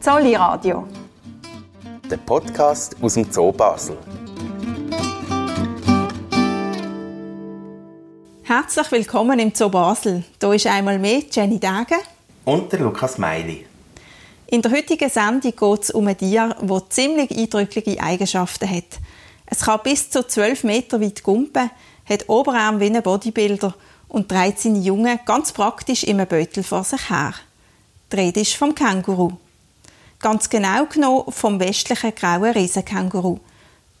Zolli Radio. Der Podcast aus dem Zoo Basel. Herzlich willkommen im Zoo Basel. Hier ist einmal mehr Jenny Dage und der Lukas Meili. In der heutigen Sendung geht es um ein Tier, das ziemlich eindrückliche Eigenschaften hat. Es kann bis zu 12 Meter weit gumpen, hat Oberarm wie ein Bodybuilder und trägt seine Jungen ganz praktisch im Beutel vor sich her. Die Rede ist vom Känguru. Ganz genau genommen vom westlichen grauen Riesenkänguru.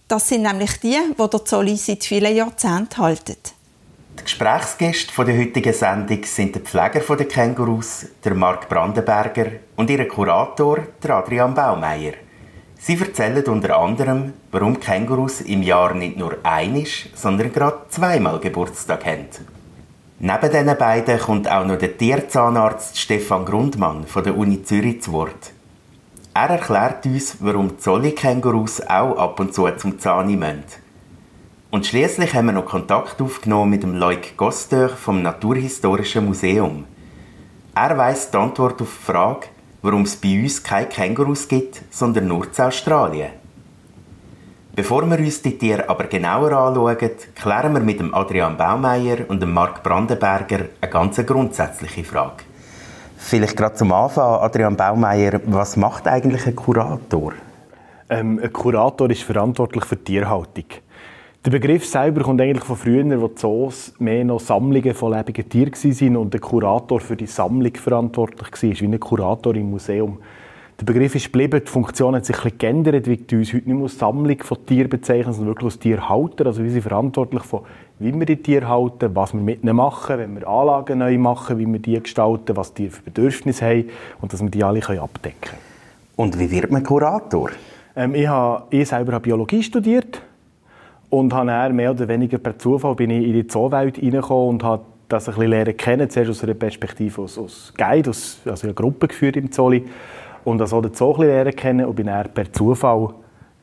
Das sind nämlich die, die der Zolli seit vielen Jahrzehnten halten. Die Gesprächsgäste der heutigen Sendung sind der Pfleger der Kängurus, der Marc Brandenberger, und ihr Kurator, der Adrian Baumeier. Sie erzählen unter anderem, warum Kängurus im Jahr nicht nur einisch, sondern gerade zweimal Geburtstag haben. Neben diesen beiden kommt auch noch der Tierzahnarzt Stefan Grundmann von der Uni Zürich zu Wort. Er erklärt uns, warum Zolli-Kängurus auch ab und zu zum Zahni müssen. Und schließlich haben wir noch Kontakt aufgenommen mit dem Loic Gosteur vom Naturhistorischen Museum. Er weiß die Antwort auf die Frage, warum es bei uns keine Kängurus gibt, sondern nur zu Australien. Bevor wir uns die Tiere aber genauer anschauen, klären wir mit dem Adrian Baumeier und dem Marc Brandenberger eine ganz grundsätzliche Frage. Vielleicht gerade zum Anfang, Adrian Baumeier, was macht eigentlich ein Kurator? Ähm, ein Kurator ist verantwortlich für die Tierhaltung. Der Begriff selber kommt eigentlich von früher, wo die Zoos mehr noch Sammlungen von lebenden Tieren waren und der Kurator für die Sammlung verantwortlich war, wie ein Kurator im Museum. Der Begriff ist geblieben, die Funktion hat sich ein bisschen geändert, wie uns heute nicht mehr als Sammlung von Tieren bezeichnen, sondern wirklich als Tierhalter. Also wir sind verantwortlich von, wie wir die Tiere halten, was wir mit ihnen machen, wenn wir Anlagen neu machen, wie wir die gestalten, was die für Bedürfnisse haben und dass wir die alle abdecken können. Und wie wird man Kurator? Ähm, ich, habe, ich selber habe Biologie studiert und habe mehr oder weniger per Zufall bin ich in die Zoowelt reingekommen und habe das ein bisschen lernen kennen, zuerst aus einer Perspektive als, als Guide, als, also eine Gruppe geführt im Zolli und also den Zoo ein bisschen lernen kennen und bin dann per Zufall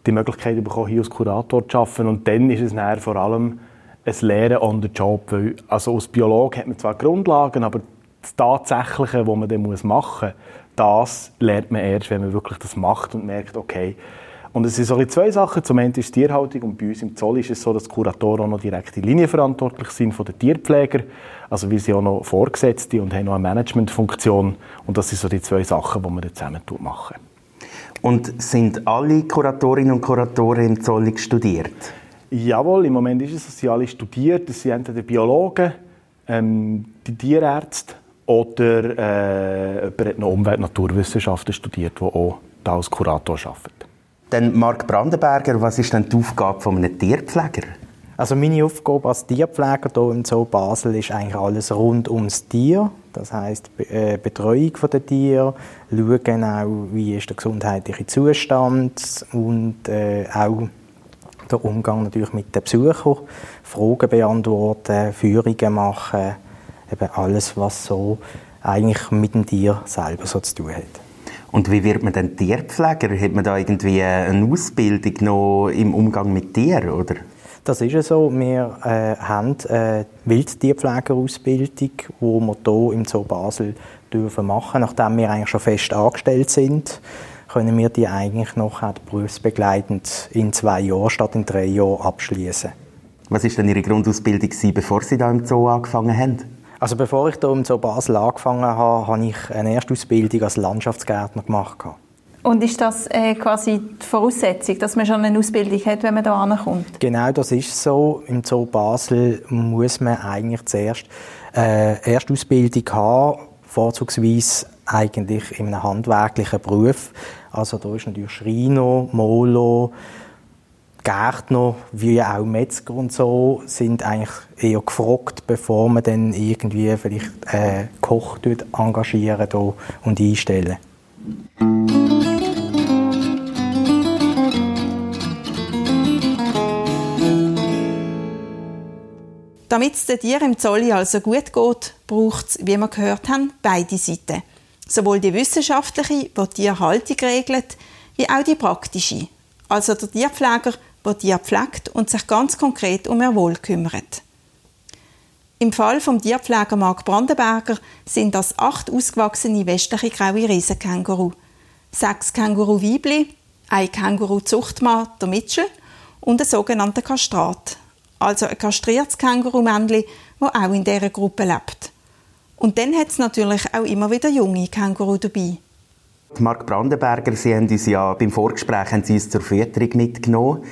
die Möglichkeit bekommen, hier als Kurator zu arbeiten und dann ist es dann vor allem ein Lehren on the job, weil also als Biologe hat man zwar Grundlagen, aber das Tatsächliche, was man dann machen muss, das lernt man erst, wenn man wirklich das macht und merkt, okay, und es sind so zwei Sachen. Zum einen ist die Tierhaltung und bei uns im Zoll ist es so, dass die Kuratoren auch noch direkte Linie verantwortlich sind von den Tierpflegern. Also wir sind auch noch Vorgesetzte und haben noch eine Managementfunktion. Und das sind so die zwei Sachen, die wir zusammen machen. Und sind alle Kuratorinnen und Kuratoren im Zoll studiert? Jawohl, im Moment ist es, dass sie alle studiert. Das sind entweder Biologen, ähm, die Tierärzte oder äh, jemand hat noch Umwelt- und Naturwissenschaften studiert, der auch da als Kurator arbeitet. Dann Marc Brandenberger, was ist denn die Aufgabe von einem Tierpfleger? Also meine Aufgabe als Tierpfleger hier im Zoo Basel ist eigentlich alles rund ums Tier. Das heißt äh, Betreuung der Tiere, schauen auch, wie ist der gesundheitliche Zustand und äh, auch der Umgang natürlich mit den Besuchern, Fragen beantworten, Führungen machen, eben alles, was so eigentlich mit dem Tier selber so zu tun hat. Und wie wird man denn Tierpfleger? Hat man da irgendwie eine Ausbildung noch im Umgang mit Tieren, oder? Das ist ja so. Wir äh, haben eine Wildtierpflegerausbildung, die wir hier im Zoo Basel dürfen machen. Nachdem wir eigentlich schon fest angestellt sind, können wir die eigentlich noch berufsbegleitend in zwei Jahren statt in drei Jahren abschließen. Was war denn Ihre Grundausbildung, bevor Sie da im Zoo angefangen haben? Also bevor ich hier im Zoo Basel angefangen habe, habe ich eine Erstausbildung als Landschaftsgärtner gemacht. Und ist das äh, quasi die Voraussetzung, dass man schon eine Ausbildung hat, wenn man hier ankommt? Genau, das ist so. Im Zoo Basel muss man eigentlich zuerst äh, Erstausbildung haben, vorzugsweise eigentlich in einem handwerklichen Beruf. Also da ist natürlich Schreiner, Molo, Gärtner wie auch Metzger und so sind eigentlich eher gefragt, bevor man dann irgendwie vielleicht äh, Koch engagieren und einstellen. Damit es Tieren im Zolli also gut geht, braucht es, wie wir gehört haben, beide Seiten. Sowohl die wissenschaftliche, die Tierhaltung regelt, wie auch die praktische. Also der Tierpfleger der Tier pflegt und sich ganz konkret um ihr Wohl kümmert. Im Fall vom Tierpfleger Mark Brandenberger sind das acht ausgewachsene westliche graue Riesenkänguru. sechs Känguru-Weibli, ein Känguru-Zuchtmann, der Mitchell, und ein sogenannter Kastrat, also ein kastriertes Känguru-Männchen, das auch in dieser Gruppe lebt. Und dann hat es natürlich auch immer wieder junge Känguru dabei. Mark Brandenberger, Sie haben uns ja beim Vorgespräch haben Sie uns zur Fütterung mitgenommen.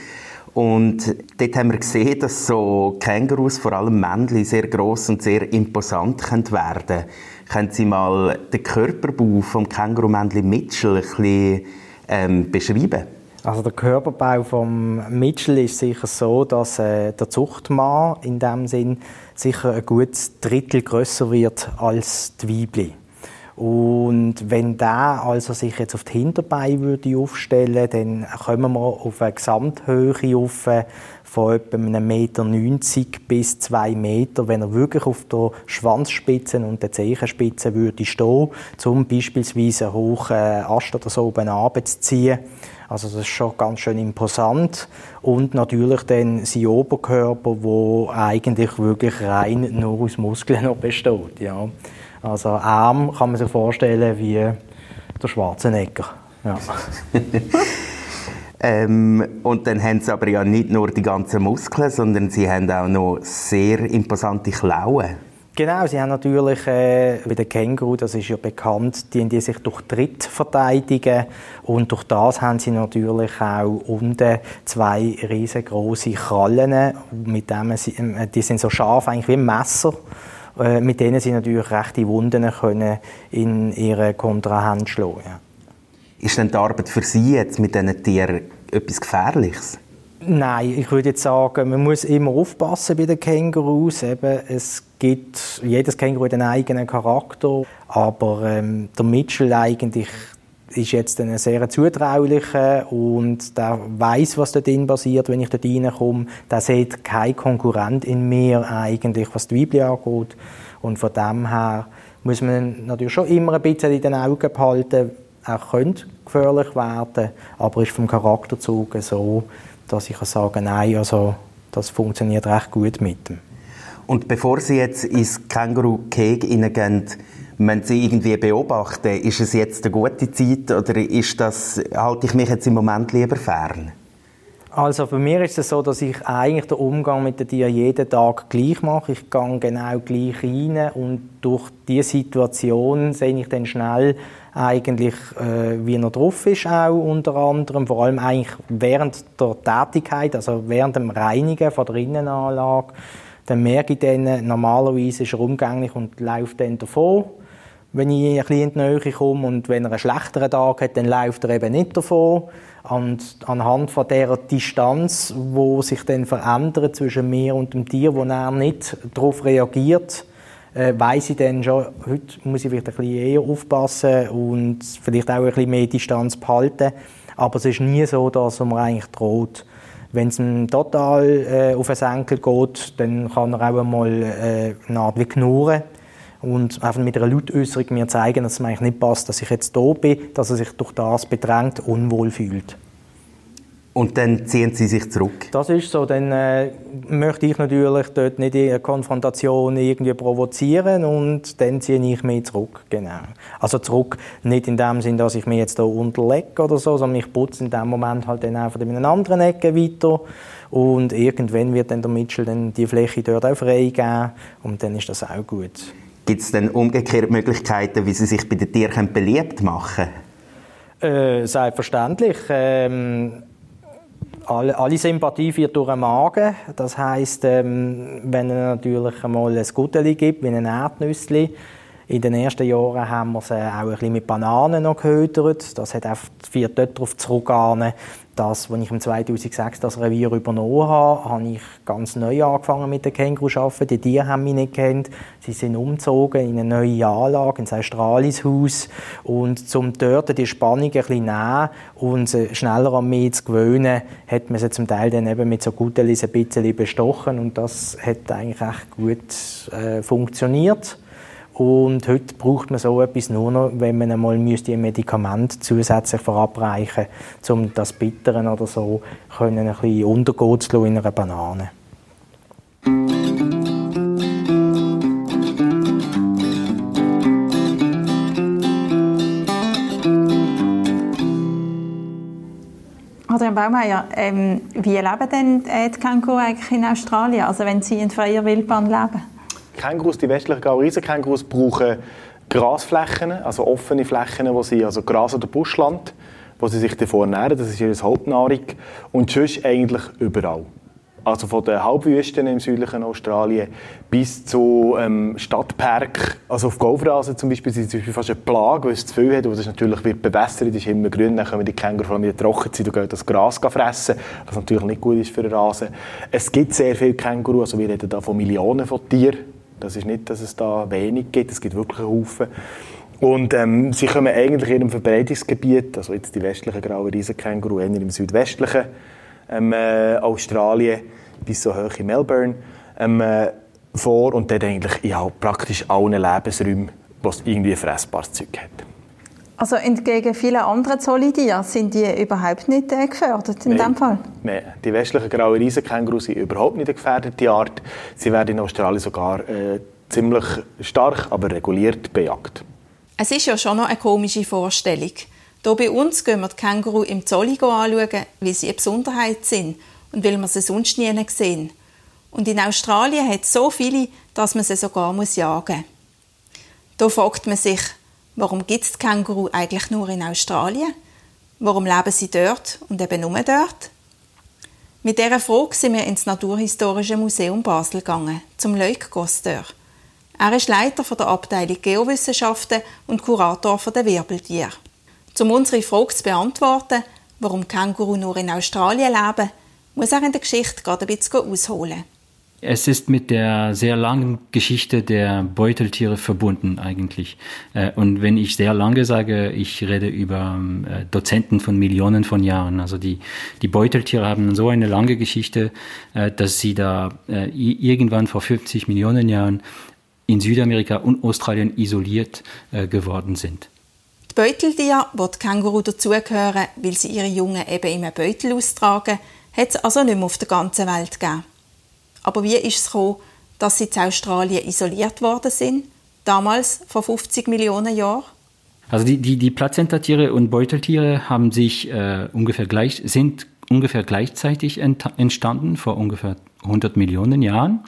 Und dort haben wir gesehen, dass so Kängurus, vor allem Männchen, sehr gross und sehr imposant werden können. Können Sie mal den Körperbau vom Kängurumännchen Mitchell ein bisschen ähm, beschreiben? Also der Körperbau vom Mitchell ist sicher so, dass äh, der Zuchtmann in dem Sinn sicher ein gutes Drittel größer wird als die Weibli. Und wenn der also sich jetzt auf die Hinterbeine würde aufstellen, dann kommen wir auf eine Gesamthöhe auf von etwa einem Meter 90 bis zwei Meter, wenn er wirklich auf der Schwanzspitze und der Zehenspitze würde stehen, zum beispielsweise einen hohen Ast oder so oben runterzuziehen. Also das ist schon ganz schön imposant. Und natürlich dann sein Oberkörper, wo eigentlich wirklich rein nur aus Muskeln noch besteht. Ja. Also Arm kann man sich vorstellen wie der Schwarzenegger. Ja. ähm, und dann haben sie aber ja nicht nur die ganzen Muskeln, sondern sie haben auch noch sehr imposante Klauen. Genau, sie haben natürlich äh, bei den Känguru, das ist ja bekannt, die, die sich durch Tritt verteidigen und durch das haben sie natürlich auch unten zwei riesengroße Krallen, mit denen sie, äh, die sind so scharf eigentlich wie ein Messer äh, mit denen sie natürlich rechte Wunden können in ihre Kontrahand schlagen ja. Ist denn die Arbeit für Sie jetzt mit diesen Tieren etwas Gefährliches? Nein, ich würde jetzt sagen, man muss immer aufpassen bei den Kängurus. Eben, es gibt, jedes Känguru hat einen eigenen Charakter, aber ähm, der Mitchell eigentlich ist jetzt ein sehr zutraulicher und der weiß, was dort drin passiert, wenn ich dort reinkomme. Der sieht kein Konkurrent in mir eigentlich, was die Bibel angeht. Und von dem her muss man natürlich schon immer ein bisschen in den Augen behalten. Er könnte gefährlich werden, aber ist vom Charakterzug so, dass ich sagen kann, nein, also das funktioniert recht gut mit ihm. Und bevor Sie jetzt ins Känguru-Keg hineingehen, wenn Sie irgendwie beobachten, ist es jetzt eine gute Zeit oder ist das, halte ich mich jetzt im Moment lieber fern? Also für mich ist es so, dass ich eigentlich den Umgang mit den Tieren jeden Tag gleich mache. Ich gehe genau gleich rein und durch diese Situation sehe ich dann schnell eigentlich, äh, wie er drauf ist auch unter anderem. Vor allem eigentlich während der Tätigkeit, also während dem Reinigen von der Innenanlage. Dann merke ich dann, normalerweise ist er umgänglich und läuft dann davon wenn ich ein bisschen in die Nähe komme und wenn er einen schlechteren Tag hat, dann läuft er eben nicht davon. Und anhand von dieser Distanz, wo sich dann verändert zwischen mir und dem Tier, wo er nicht darauf reagiert, äh, weiß ich dann schon, heute muss ich vielleicht ein bisschen eher aufpassen und vielleicht auch ein bisschen mehr Distanz behalten. Aber es ist nie so, dass mir eigentlich droht. Wenn es ihm total äh, auf den Senkel geht, dann kann er auch einmal äh, eine Art wie knurren und einfach mit einer Lautäußerung mir zeigen, dass es mir eigentlich nicht passt, dass ich jetzt da bin, dass er sich durch das bedrängt unwohl fühlt. Und dann ziehen sie sich zurück? Das ist so. Dann äh, möchte ich natürlich dort nicht eine Konfrontation irgendwie provozieren und dann ziehe ich mich zurück. Genau. Also zurück nicht in dem Sinn, dass ich mich jetzt da unterlege oder so, sondern ich putze in dem Moment halt dann einfach in einer anderen Ecke weiter und irgendwann wird dann der Mitchell dann die Fläche dort auch freigeben und dann ist das auch gut. Gibt es denn umgekehrt Möglichkeiten, wie Sie sich bei den Tieren beliebt machen äh, Selbstverständlich. Ähm, alle, alle, Sympathie wird durch den Magen. Das heisst, ähm, wenn es natürlich einmal ein Gutteli gibt, wie ein Erdnüssli, in den ersten Jahren haben wir sie auch ein bisschen mit Bananen noch gehötert. Das hat einfach vier dort darauf zurückgegangen, dass, als ich im 2006 das Revier übernommen habe, habe ich ganz neu angefangen mit den Känguru zu arbeiten. Die Tiere haben mich nicht kennt. Sie sind umgezogen in eine neue Anlage, ins Australishaus. Und zum dort die Spannung ein bisschen nehmen und schneller an mich zu gewöhnen, hat man sie zum Teil dann eben mit so Gutelis ein bisschen bestochen. Und das hat eigentlich echt gut äh, funktioniert. Und heute braucht man so etwas nur noch, wenn man einmal müsste ein Medikament zusätzlich verabreichen müsste, um das Bitteren oder so können ein bisschen untergehen zu in einer Banane. Adrian Baumeier, ähm, wie leben denn die Känguru eigentlich in Australien, also wenn sie in freier Wildbahn leben? Kängurus, die westlichen Gaureisenkängurus brauchen Grasflächen, also offene Flächen, wo sie, also Gras- oder Buschland, wo sie sich davor ernähren, das ist ihre Hauptnahrung. Und sonst eigentlich überall. Also von den Halbwüsten im südlichen Australien bis zu ähm, Stadtpark. Also auf Golfrasen zum Beispiel sind sie fast eine Plage, weil es zu viel hat. Und das natürlich wird bewässert, ist immer grün. Dann können die Känguru vor allem in der Trockenzeit und das Gras fressen, was natürlich nicht gut ist für den Rasen. Es gibt sehr viele Känguru, also wir reden da von Millionen von Tieren. Das ist nicht, dass es da wenig gibt, es gibt wirklich einen Haufen. Und ähm, sie kommen eigentlich in ihrem Verbreitungsgebiet, also jetzt die westlichen grauen Riesenkänguru, eher im südwestlichen ähm, äh, Australien bis so hoch in Melbourne ähm, äh, vor und dort eigentlich ja, praktisch allen Lebensräumen, wo irgendwie fressbares Zeug hat. Also entgegen vielen anderen Zollidien sind die überhaupt nicht äh, gefördert in Nein. dem Fall? Nein, die westlichen grauen Riesenkänguru sind überhaupt nicht eine gefährdete Art. Sie werden in Australien sogar äh, ziemlich stark, aber reguliert bejagt. Es ist ja schon noch eine komische Vorstellung. Hier bei uns gehen wir die Känguru im Zolli anschauen, weil sie eine Besonderheit sind und weil wir sie sonst nie sehen. Und in Australien hat es so viele, dass man sie sogar muss jagen muss. Da fragt man sich, warum gibt es Känguru eigentlich nur in Australien? Warum leben sie dort und eben nur dort? Mit dieser Frage sind wir ins Naturhistorische Museum Basel gegangen, zum Leuk Gosteur. Er ist Leiter der Abteilung Geowissenschaften und Kurator der Wirbeltiere. Um unsere Frage zu beantworten, warum Känguru nur in Australien leben, muss er in der Geschichte gerade ein bisschen ausholen. Es ist mit der sehr langen Geschichte der Beuteltiere verbunden eigentlich. Äh, Und wenn ich sehr lange sage, ich rede über äh, Dozenten von Millionen von Jahren. Also die, die Beuteltiere haben so eine lange Geschichte, äh, dass sie da irgendwann vor 50 Millionen Jahren in Südamerika und Australien isoliert geworden sind. Die Beuteltiere, wo die Känguru dazugehören, weil sie ihre Jungen eben in einem Beutel austragen, hat es also nicht mehr auf der ganzen Welt gegeben. Aber wie ist es gekommen, dass sie in Australien isoliert worden sind? Damals, vor 50 Millionen Jahren? Also die, die, die Plazentatiere und Beuteltiere haben sich äh, ungefähr gleich, sind ungefähr gleichzeitig ent, entstanden, vor ungefähr 100 Millionen Jahren.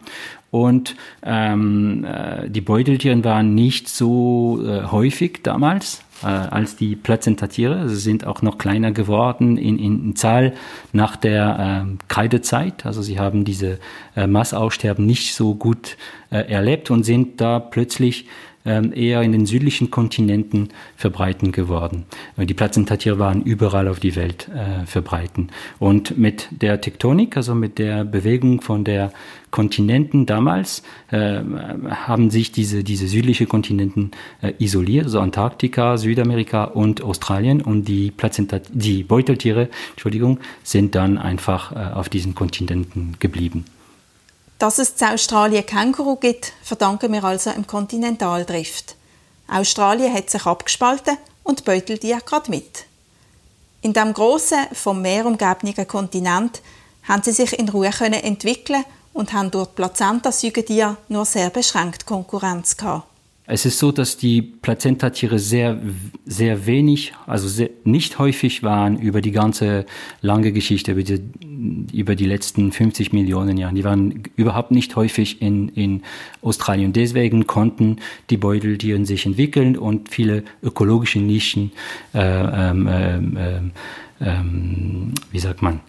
Und ähm, äh, die Beuteltiere waren nicht so äh, häufig damals äh, als die Plazentatiere. Sie sind auch noch kleiner geworden in, in, Zahl nach der ähm, Kreidezeit. Also sie haben diese äh, Massaussterben nicht so gut äh, erlebt und sind da plötzlich ähm, eher in den südlichen Kontinenten verbreiten geworden. Äh, Die Plazentatiere waren überall auf die Welt äh, verbreiten. Und mit der Tektonik, also mit der Bewegung von der Kontinenten damals, äh, haben sich diese, diese südliche Kontinenten äh, isoliert, also Antarktika, Südamerika und Australien. Und die, Plazentat die Beuteltiere, Entschuldigung, sind dann einfach äh, auf diesen Kontinenten geblieben. Dass es in Australien Känguru gibt, verdanken wir also im Kontinentaldrift. Australien hat sich abgespalten und die Beuteltiere gerade mit. In dem grossen, vom Meer umgebenen Kontinent haben sie sich in Ruhe können entwickeln und haben durch die Plazenta-Säugetiere nur sehr beschränkt Konkurrenz gehabt. Es ist so, dass die Plazentatiere sehr, sehr wenig, also sehr, nicht häufig waren über die ganze lange Geschichte, über die, über die letzten 50 Millionen Jahre. Die waren überhaupt nicht häufig in, in Australien. Deswegen konnten die Beuteltiere sich entwickeln und viele ökologische Nischen, äh, ähm, ähm, ähm, ähm, wie sagt man,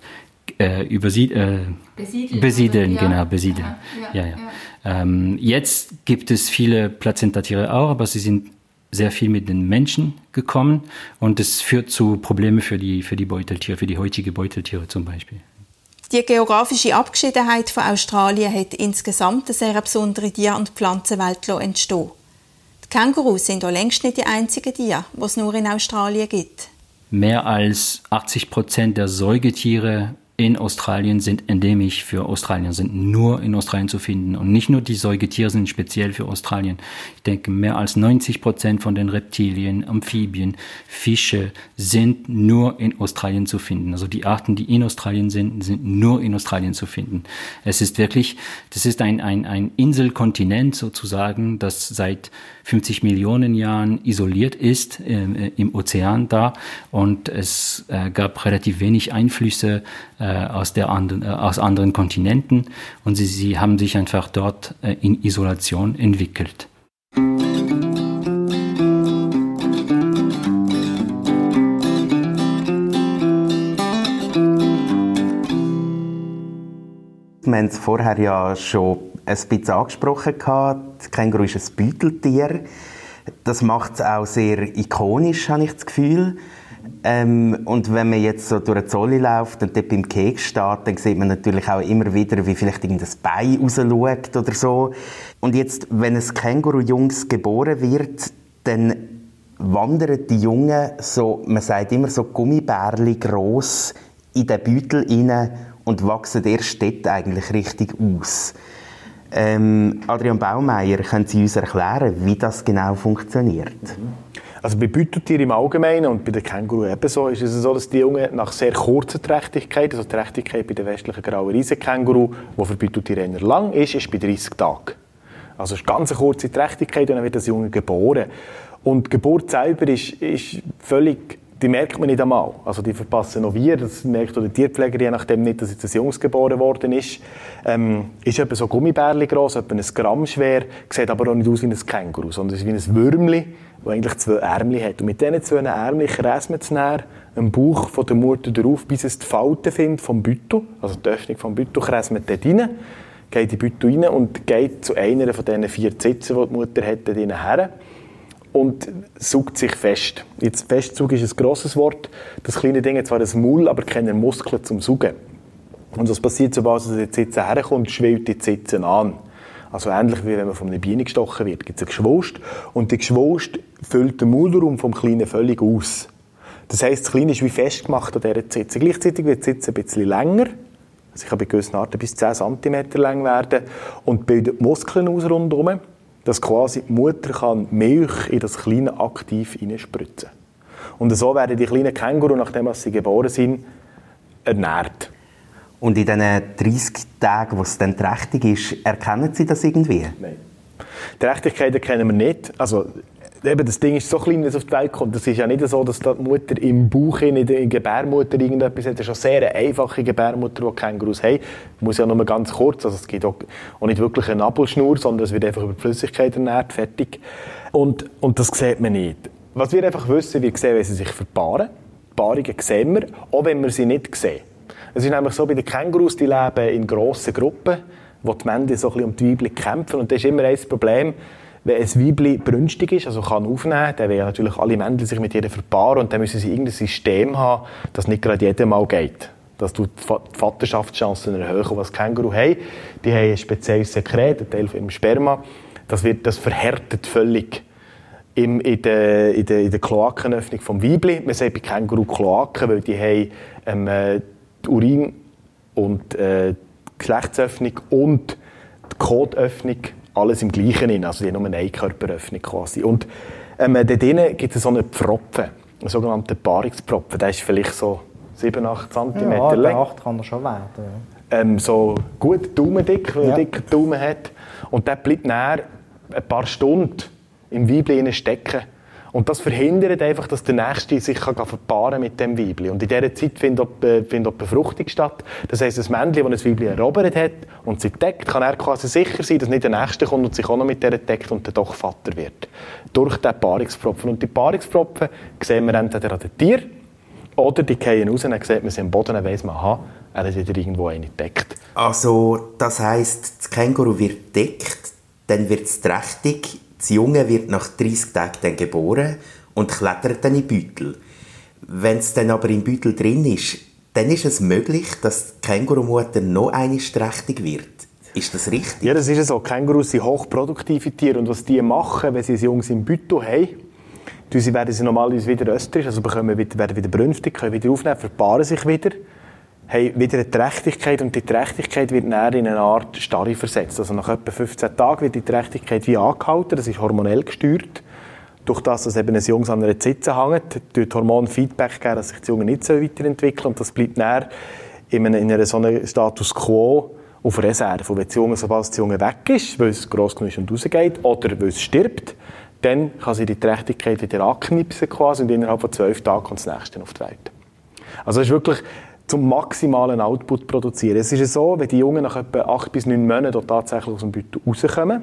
äh, übersie äh, Besiedeln, besiedeln, oder? Ja. genau, besiedeln. Ja, Ja, ja, ja. ja. Ähm, jetzt gibt es viele Plazentatiere auch, aber sie sind sehr viel mit den Menschen gekommen und es führt zu Problemen für die, für die Beuteltiere, für die heutige Beuteltiere zum Beispiel. Die geografische Abgeschiedenheit von Australien hat insgesamt eine sehr besondere Tier- und Pflanzenwelt entstehen. Die Kängurus sind auch längst nicht die einzigen Tiere, die es nur in Australien gibt. Mehr als 80 Prozent der Säugetiere in Australien sind endemisch für Australien, sind nur in Australien zu finden. Und nicht nur die Säugetiere sind speziell für Australien. Ich denke, mehr als 90 Prozent von den Reptilien, Amphibien, Fische sind nur in Australien zu finden. Also die Arten, die in Australien sind, sind nur in Australien zu finden. Es ist wirklich, das ist ein, ein, ein Inselkontinent sozusagen, das seit 50 Millionen Jahren isoliert ist äh, im Ozean da und es äh, gab relativ wenig Einflüsse äh, aus, der anderen, äh, aus anderen Kontinenten und sie, sie haben sich einfach dort äh, in Isolation entwickelt. Wir haben es vorher ja schon ein bisschen angesprochen. Das Känguru ist ein Beuteltier. Das macht es auch sehr ikonisch, habe ich das Gefühl. Ähm, und wenn man jetzt so durch eine Zolle läuft und dort beim Keks steht, dann sieht man natürlich auch immer wieder, wie vielleicht irgendein Bein rausschaut oder so. Und jetzt, wenn ein Känguru-Jungs geboren wird, dann wandern die Jungen so, man sagt immer so Gummibärli gross in den Beutel rein und wachsen erst dort eigentlich richtig aus. Ähm, Adrian Baumeier, können Sie uns erklären, wie das genau funktioniert? Also bei Beuteltieren im Allgemeinen und bei den Känguru ebenso ist es so, dass die Jungen nach sehr kurzer Trächtigkeit, also Trächtigkeit bei den westlichen grauen Riesenkänguru, die für Beuteltiere eher lang ist, ist bei 30 Tagen. Also es ist ganz eine kurze Trächtigkeit und dann wird das Junge geboren. Und die Geburt selber ist, ist völlig die merkt man nicht einmal. Also die verpassen noch wir, das merkt auch der Tierpfleger, je nachdem nicht, dass jetzt ein Jungs geboren worden ist. Ähm, ist etwa so Gummibärli groß, etwa ein Gramm schwer, sieht aber auch nicht aus wie ein Känguru, sondern ist wie ein Würmli, das eigentlich zwei Ärmel hat. Und mit diesen zwei kreist man es näher am Bauch von der Mutter drauf, bis es die Falten findet vom Büttel, also die Öffnung vom Büttel, kreist man dort rein, geht in die Büttel rein und geht zu einer von diesen vier Sitzen, die die Mutter hat, dort her und sucht sich fest. Jetzt Festzug ist ein grosses Wort. Das kleine Ding hat zwar ein Maul, aber keine Muskeln zum Sugen. Und was passiert, sobald es in die Sitze herkommt, schwillt die Sitze an. Also ähnlich wie wenn man von einer Biene gestochen wird, gibt es eine Geschwulst. Und die Geschwulst füllt den Maulraum vom Kleinen völlig aus. Das heisst, das Kleine ist wie festgemacht an dieser Sitze. Gleichzeitig wird die Sitze ein bisschen länger. Also ich kann bei gewissen Arten bis 10 cm lang werden. Und bildet Muskeln aus rundherum dass quasi die Mutter kann Milch in das Kleine aktiv hineinspritzen Und so werden die kleinen Känguru, nachdem sie geboren sind, ernährt. Und in diesen 30 Tagen, wo es dann trächtig ist, erkennen Sie das irgendwie? Nein. Trächtigkeit erkennen wir nicht. Also eben, das Ding ist so klein, wenn es auf die Welt kommt. Das ist ja nicht so, dass die Mutter im Bauch, in der Gebärmutter irgendetwas hat. Das ist eine sehr einfache Gebärmutter, die Kängurus haben. Muss ja nur ganz kurz, also es gibt auch, nicht wirklich eine Nabelschnur, sondern es wird einfach über die Flüssigkeit ernährt, fertig. Und, und das sieht man nicht. Was wir einfach wissen, wir sehen, wie sie sich verpaaren. Paarungen sehen wir, auch wenn wir sie nicht sehen. Es ist nämlich so, bei den Kängurus, die leben in grossen Gruppen, wo die Männchen so ein bisschen um die Weibchen kämpfen. Und das ist immer ein Problem, wenn ein Weibli brünstig ist, also kann aufnehmen, dann werden natürlich alle Männchen sich mit ihr verpaaren und dann müssen sie irgendein System haben, das nicht gerade jedem Mal geht. Dass du die Vaterschaftschancen erhöhen. Was Känguru haben, die haben ein spezielles Sekret, ein Teil im Sperma, das, wird, das verhärtet völlig im, in der, in der, in der Kloakenöffnung vom Weibli. Man sagt bei Känguru Kloaken, weil die haben ähm, äh, die Urin- und äh, die Geschlechtsöffnung und die Kotöffnung alles im Gleichen in. Also die haben nur eine Körperöffnung quasi. Und ähm, dort drinnen gibt es so einen Pfropfen, einen sogenannten Paarungspfropfen. Der ist vielleicht so 7, 8 cm ja, lang. 8 kann er schon werden. Ja. Ähm, so gut daumendick, weil ja. er dicken Daumen hat. Und der bleibt näher ein paar Stunden im Weibli stecken und das verhindert einfach, dass der Nächste sich kann mit dem Weibli. Und in dieser Zeit findet auch, äh, findet auch Befruchtung statt. Das heisst, ein Männchen, das ein Weibli erobert hat und sie deckt, kann er quasi sicher sein, dass nicht der Nächste kommt und sich auch noch mit der deckt und dann doch Vater wird. Durch den Paarungspfropfen. Und die Paarungspfropfen sehen wir entweder an den Tier oder die fallen raus, dann sieht man sie am Boden, dann weiss man, aha, er ist wieder irgendwo eine deckt. Also, das heisst, das Känguru wird deckt, dann wird es trächtig, das Junge wird nach 30 Tagen dann geboren und klettert dann in Beutel. Wenn es dann aber im Beutel drin ist, dann ist es möglich, dass die Kängurumutter noch eine trächtig wird. Ist das richtig? Ja, das ist so. Kängurus sind hochproduktive Tiere und was die machen, wenn sie ein Jungs im Beutel haben, sie werden sie normalerweise wieder österreich, also bekommen wieder, werden wieder brünftig, können wieder aufnehmen, verpaaren sich wieder, haben wieder eine Trächtigkeit und die Trächtigkeit wird dann in eine Art Starre versetzt. Also nach etwa 15 Tagen wird die Trächtigkeit wie angehalten, das ist hormonell gesteuert. Durch das, dass eben ein Jungs an einer Zitze hängt, tut Hormon Feedback geben, dass sich die Junge nicht so weiterentwickeln und das bleibt dann in einem, in einem so einem Status Quo auf Reserve. Und wenn die Junge, sobald die Junge weg ist, weil es gross genug ist und rausgeht, oder weil es stirbt, dann kann sie die Trächtigkeit wieder anknipsen quasi und innerhalb von zwölf Tagen kommt das nächste auf die Welt. Also es ist wirklich zum maximalen Output produzieren. Es ist so, wenn die Jungen nach etwa acht bis neun Monaten tatsächlich aus dem Beutel rauskommen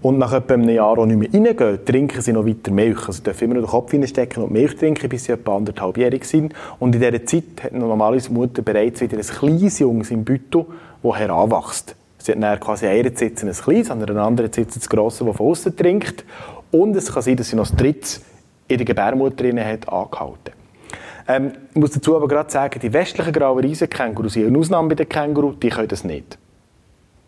und nach etwa einem Jahr auch nicht mehr reingehen, trinken sie noch weiter Milch. Also sie dürfen immer noch den Kopf reinstecken und Milch trinken, bis sie etwa anderthalbjährig sind. Und in dieser Zeit hat normalerweise die Mutter bereits wieder ein kleines Junges im Beutel, das heranwächst. Sie hat dann quasi an einer Sitze ein kleines, an einer anderen Sitze das grosse, das von außen trinkt. Und es kann sein, dass sie noch das drittes in der Gebärmutter hat, angehalten. Ähm, ich muss dazu aber gerade sagen, die westlichen grauen Riesenkängurus sind eine Ausnahme bei den Kängurus, die können das nicht.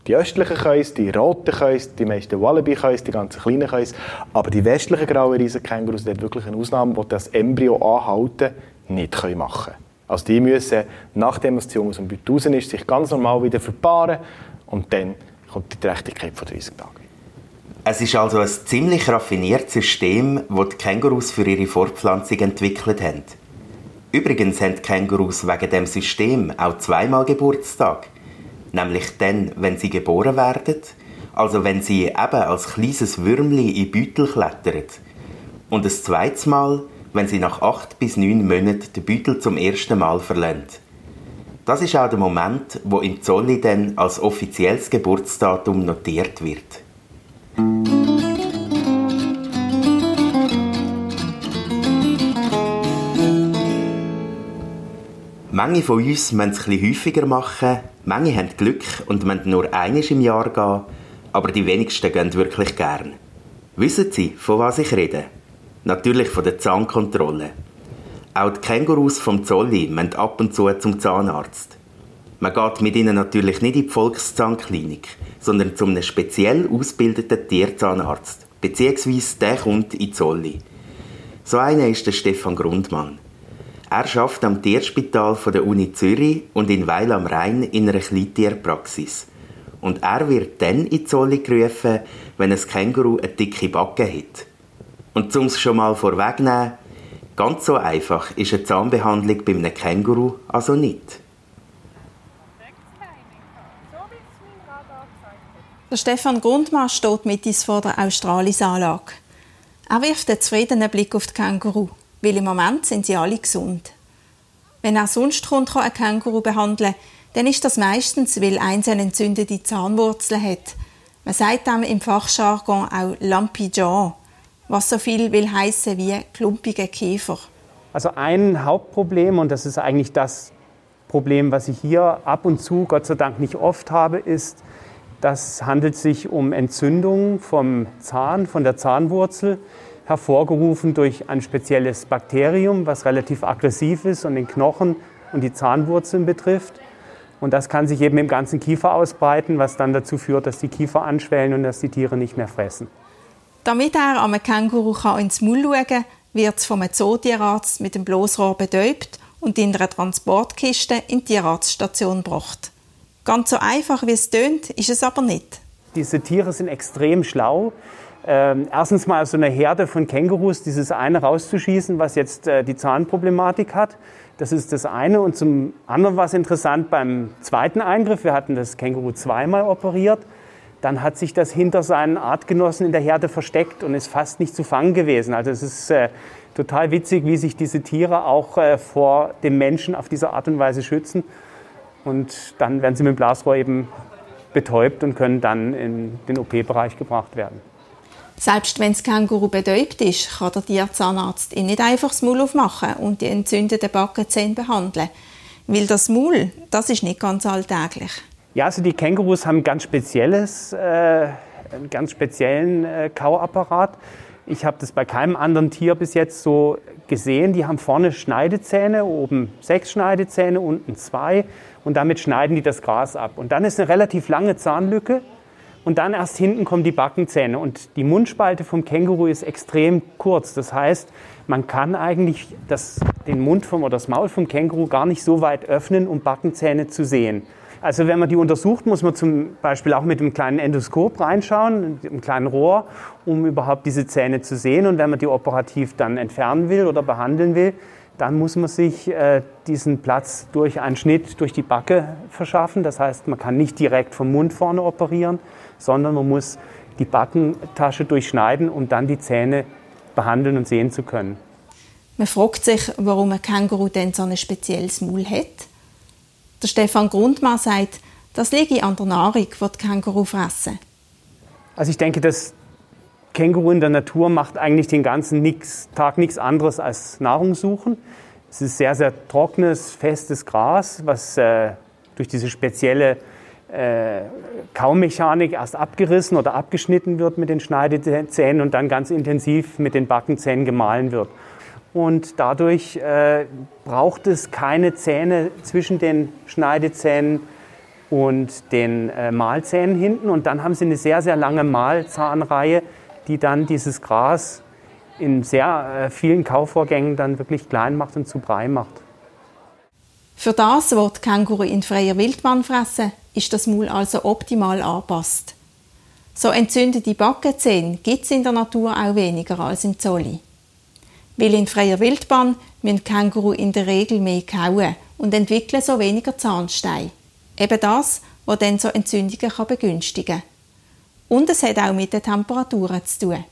Die östlichen können es, die roten können es, die meisten Wallaby können es, die ganzen kleinen können es. Aber die westlichen grauen Riesenkängurus sind wirklich eine Ausnahme, die das Embryo anhalten nicht können machen. Also die müssen, nachdem das Junge aus dem Beutel ist, sich ganz normal wieder verpaaren und dann kommt die Trächtigkeit von 30 Tagen. Es ist also ein ziemlich raffiniertes System, das die Kängurus für ihre Fortpflanzung entwickelt haben. Übrigens haben Kängurus wegen dem System auch zweimal Geburtstag. Nämlich dann, wenn sie geboren werden, also wenn sie eben als kleines Würmli in Beutel klettern. Und das zweite Mal, wenn sie nach acht bis neun Monaten den Beutel zum ersten Mal verlassen. Das ist auch der Moment, wo in Zolli dann als offizielles Geburtsdatum notiert wird. Manche von uns müssen es etwas häufiger machen, manche haben Glück und müssen nur einiges im Jahr gehen, aber die wenigsten gehen wirklich gern. Wissen Sie, von was ich rede? Natürlich von der Zahnkontrolle. Auch die Kängurus vom Zolli müssen ab und zu zum Zahnarzt. Man geht mit ihnen natürlich nicht in die Volkszahnklinik, sondern zu einem speziell ausgebildeten Tierzahnarzt, beziehungsweise der kommt in Zolli. So einer ist der Stefan Grundmann. Er arbeitet am Tierspital der Uni Zürich und in Weil am Rhein in einer Kleintierpraxis. Und er wird dann in Zolli gerufen, wenn ein Känguru eine dicke Backe hat. Und um es schon mal vorwegnehmen, ganz so einfach ist eine Zahnbehandlung bei einem Känguru also nicht. Der Stefan Grundmann steht mit uns vor der Australis-Anlage. Er wirft einen zufriedenen Blick auf die Känguru weil im Moment sind sie alle gesund. Wenn er sonst kann ein Känguru behandeln, dann ist das meistens, weil eins eine entzündete Zahnwurzel hat. Man sagt dem im Fachjargon auch Lumpy Jaw, was so viel will heißen wie klumpige Käfer. Also ein Hauptproblem, und das ist eigentlich das Problem, was ich hier ab und zu, Gott sei Dank nicht oft habe, ist, das handelt sich um Entzündungen vom Zahn, von der Zahnwurzel hervorgerufen durch ein spezielles Bakterium, was relativ aggressiv ist und den Knochen und die Zahnwurzeln betrifft. Und das kann sich eben im ganzen Kiefer ausbreiten, was dann dazu führt, dass die Kiefer anschwellen und dass die Tiere nicht mehr fressen. Damit er am Känguru ins Maul schauen kann, wird es vom Zootierarzt mit dem Bloßrohr betäubt und in einer Transportkiste in die Tierarztstation gebracht. Ganz so einfach wie es tönt, ist es aber nicht. Diese Tiere sind extrem schlau ähm, erstens mal so eine Herde von Kängurus, dieses eine rauszuschießen, was jetzt äh, die Zahnproblematik hat. Das ist das eine. Und zum anderen war es interessant beim zweiten Eingriff. Wir hatten das Känguru zweimal operiert. Dann hat sich das hinter seinen Artgenossen in der Herde versteckt und ist fast nicht zu fangen gewesen. Also es ist äh, total witzig, wie sich diese Tiere auch äh, vor dem Menschen auf diese Art und Weise schützen. Und dann werden sie mit dem Blasrohr eben betäubt und können dann in den OP-Bereich gebracht werden. Selbst wenn das Känguru betäubt ist, kann der Tierzahnarzt ihn nicht einfach das Maul aufmachen und die entzündeten Backenzähne behandeln. Weil das Maul, das ist nicht ganz alltäglich. Ja, also die Kängurus haben ganz spezielles, äh, einen ganz speziellen äh, Kauapparat. Ich habe das bei keinem anderen Tier bis jetzt so gesehen. Die haben vorne Schneidezähne, oben sechs Schneidezähne, unten zwei. Und damit schneiden die das Gras ab. Und dann ist eine relativ lange Zahnlücke und dann erst hinten kommen die Backenzähne. Und die Mundspalte vom Känguru ist extrem kurz. Das heißt, man kann eigentlich das den Mund vom oder das Maul vom Känguru gar nicht so weit öffnen, um Backenzähne zu sehen. Also wenn man die untersucht, muss man zum Beispiel auch mit einem kleinen Endoskop reinschauen, einem kleinen Rohr, um überhaupt diese Zähne zu sehen. Und wenn man die operativ dann entfernen will oder behandeln will, dann muss man sich äh, diesen Platz durch einen Schnitt durch die Backe verschaffen. Das heißt, man kann nicht direkt vom Mund vorne operieren, sondern man muss die Backentasche durchschneiden, um dann die Zähne behandeln und sehen zu können. Man fragt sich, warum ein Känguru denn so ein spezielles Maul hat. Der Stefan Grundmann sagt, das liege an der Nahrung, die die Känguru fressen. Also ich denke, das Känguru in der Natur macht eigentlich den ganzen nix, Tag nichts anderes als Nahrung suchen. Es ist sehr, sehr trockenes, festes Gras, was äh, durch diese spezielle äh, Kaumechanik erst abgerissen oder abgeschnitten wird mit den Schneidezähnen und dann ganz intensiv mit den Backenzähnen gemahlen wird. Und dadurch äh, braucht es keine Zähne zwischen den Schneidezähnen und den äh, Mahlzähnen hinten. Und dann haben sie eine sehr, sehr lange Mahlzahnreihe, die dann dieses Gras in sehr vielen Kaufvorgängen dann wirklich klein macht und zu Brei macht. Für das, was Känguru in freier Wildbahn fressen, ist das Maul also optimal angepasst. So entzündete Backenzähne gibt es in der Natur auch weniger als im Zolli. Weil in freier Wildbahn müssen Känguru in der Regel mehr kauen und entwickeln so weniger Zahnsteine. Eben das, was dann so Entzündungen begünstigen kann. Und es hat auch mit den Temperaturen zu tun.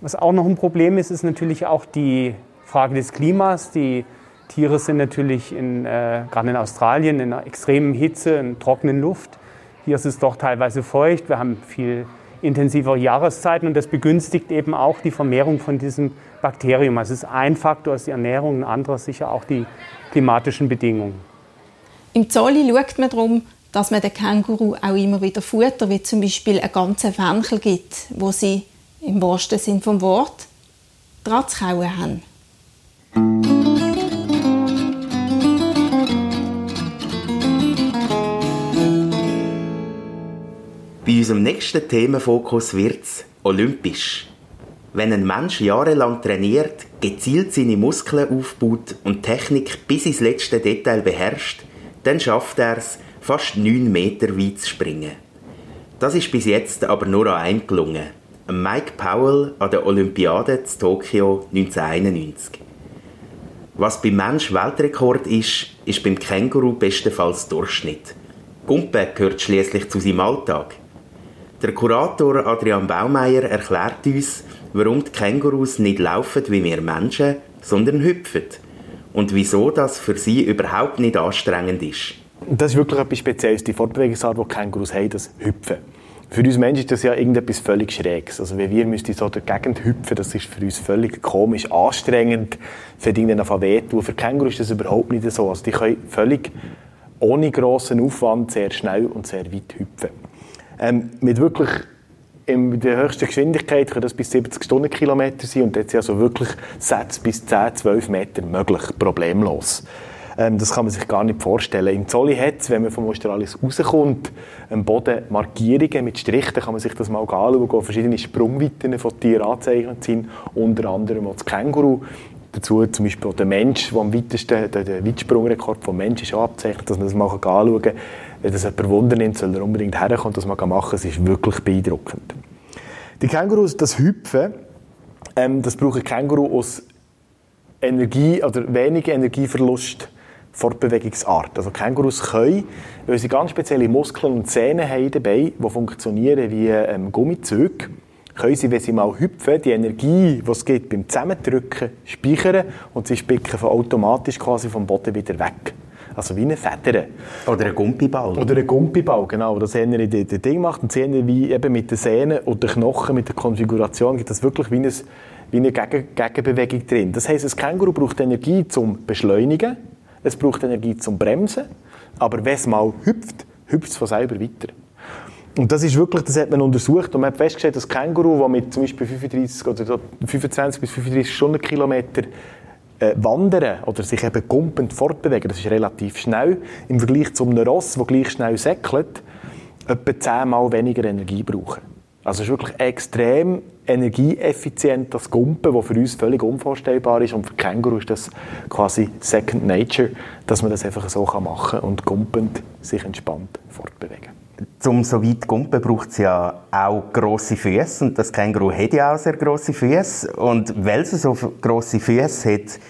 Was auch noch ein Problem ist, ist natürlich auch die Frage des Klimas. Die Tiere sind natürlich in, äh, gerade in Australien in einer extremen Hitze, in trockenen Luft. Hier ist es doch teilweise feucht. Wir haben viel intensivere Jahreszeiten und das begünstigt eben auch die Vermehrung von diesem Bakterium. Also es ist ein Faktor ist die Ernährung, ein anderer sicher auch die klimatischen Bedingungen. Im Zolli schaut man darum, dass man den Känguru auch immer wieder Futter, wie zum Beispiel ein ganzen Fenchel gibt, wo sie im wahrsten Sinn vom Wort dran zu kauen haben. Unserem nächsten Themenfokus wird es olympisch. Wenn ein Mensch jahrelang trainiert, gezielt seine Muskeln aufbaut und Technik bis ins letzte Detail beherrscht, dann schafft er es, fast 9 Meter weit zu springen. Das ist bis jetzt aber nur an einem gelungen. Mike Powell an der Olympiade zu Tokio 1991. Was beim Mensch Weltrekord ist, ist beim Känguru bestenfalls Durchschnitt. Gumpen gehört schließlich zu seinem Alltag. Der Kurator Adrian Baumeier erklärt uns, warum die Kängurus nicht laufen wie wir Menschen, sondern hüpfen. Und wieso das für sie überhaupt nicht anstrengend ist. Das ist wirklich etwas Spezielles, die Fortbewegungsart, die Kängurus haben, das Hüpfen. Für uns Menschen ist das ja irgendetwas völlig Schräges. Also wenn wir müssten so die Gegend hüpfen, das ist für uns völlig komisch, anstrengend, für irgendeinen von wehtun. Für Kängurus ist das überhaupt nicht so. Also die können völlig ohne grossen Aufwand sehr schnell und sehr weit hüpfen. Ähm, mit wirklich in der höchsten Geschwindigkeit können das bis 70 Stundenkilometer sein und jetzt sind also wirklich Sätze bis 10, 12 Meter möglich, problemlos. Ähm, das kann man sich gar nicht vorstellen. Im Zolli hat es, wenn man vom Australis rauskommt, am Boden Markierungen mit Strichen, kann man sich das mal anschauen, wo verschiedene Sprungweiten von Tieren angezeichnet sind, unter anderem auch das Känguru. Dazu zum Beispiel auch der Mensch, der am weitesten, der, der Weitsprungrekord vom Menschen ist abgezeichnet, dass man das mal anschauen kann. Wenn das jemand Wunder nimmt, soll er unbedingt herkommen und das mal machen. Es ist wirklich beeindruckend. Die Kängurus, das Hüpfen, ähm, das brauchen Känguru aus Energie oder weniger Energieverlust Fortbewegungsart. Also Kängurus können, weil sie ganz spezielle Muskeln und Zähne haben dabei, die funktionieren wie ähm, Gummizüge, können sie, wenn sie mal hüpfen, die Energie, die es gibt beim Zusammendrücken, speichern und sie spicken automatisch quasi vom Boden wieder weg. Also wie eine Feder. Oder ein Gumpiball. Oder ein Gumpiball, genau. Das ähnliche die, die Ding macht. Und sehen wie eben mit den Sehnen und den Knochen, mit der Konfiguration, gibt das wirklich wie eine, wie eine Gegen Gegenbewegung drin. Das heisst, das Känguru braucht Energie zum Beschleunigen, es braucht Energie zum Bremsen, aber wenn es mal hüpft, hüpft es von selber weiter. Und das ist wirklich, das hat man untersucht und man hat festgestellt, dass Känguru, die mit zum Beispiel 35 oder 25 bis 35 Stundenkilometer äh, wandern oder sich eben gumpend fortbewegen, das ist relativ schnell, im Vergleich zu einem Ross, das gleich schnell säckelt, etwa zehnmal weniger Energie brauchen. Also es ist wirklich extrem energieeffizient, das Gumpen, das für uns völlig unvorstellbar ist. Und für Känguru ist das quasi Second Nature, dass man das einfach so machen kann und gumpend sich entspannt fortbewegen. Um so weit zu gumpen, braucht es ja auch grosse Füße. Und das Känguru hat ja auch sehr grosse Füße. Und weil es so grosse Füße hat,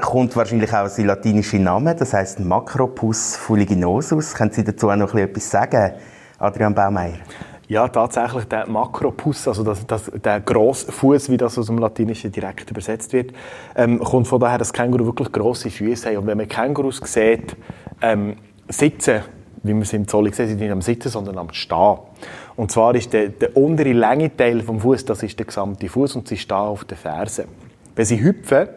kommt wahrscheinlich auch sein latinischer Name, das heißt Macropus fuliginosus. Können Sie dazu auch noch etwas sagen, Adrian Baumeier? Ja, tatsächlich der Makropus, also das, das, der Grossfuß, wie das aus dem Latinischen direkt übersetzt wird, ähm, kommt von daher, dass Känguru wirklich grosse Füße haben. Und wenn man Kängurus sieht, ähm, sitzen, wie man es im Zoll sieht, sind nicht am Sitzen, sondern am Stehen. Und zwar ist der, der untere Längeteil vom Fuß, das ist der gesamte Fuß und sie stehen auf den Fersen. Wenn sie hüpfen,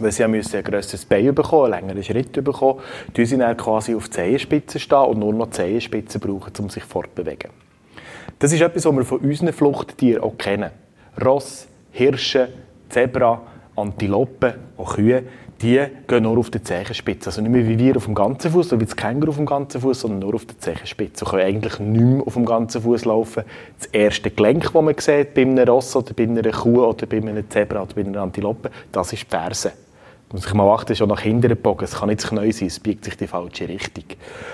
weil sie müssen ein grösseres Bein bekommen, einen längeren Schritt bekommen, tun sie dann quasi auf die Zehenspitzen stehen und nur noch die Zehenspitzen brauchen, um sich fortzubewegen. Das ist etwas, was wir von unseren Fluchttieren auch kennen. Ross, Hirsche, Zebra, Antilopen, auch Kühe, die gehen nur auf die Zehenspitze. Also nicht mehr wie wir auf dem ganzen Fuß, so wie das Känguru auf dem ganzen Fuß, sondern nur auf der Zehenspitze. Sie können eigentlich nicht mehr auf dem ganzen Fuß laufen. Das erste Gelenk, das man sieht bei einem Ross oder bei einer Kuh oder bei einem Zebra oder bei einer Antilope, das ist die Ferse. Muss ich mal achten, ist auch nach hinten gebogen. Es kann nicht das Knie sein, es biegt sich die falsche Richtung.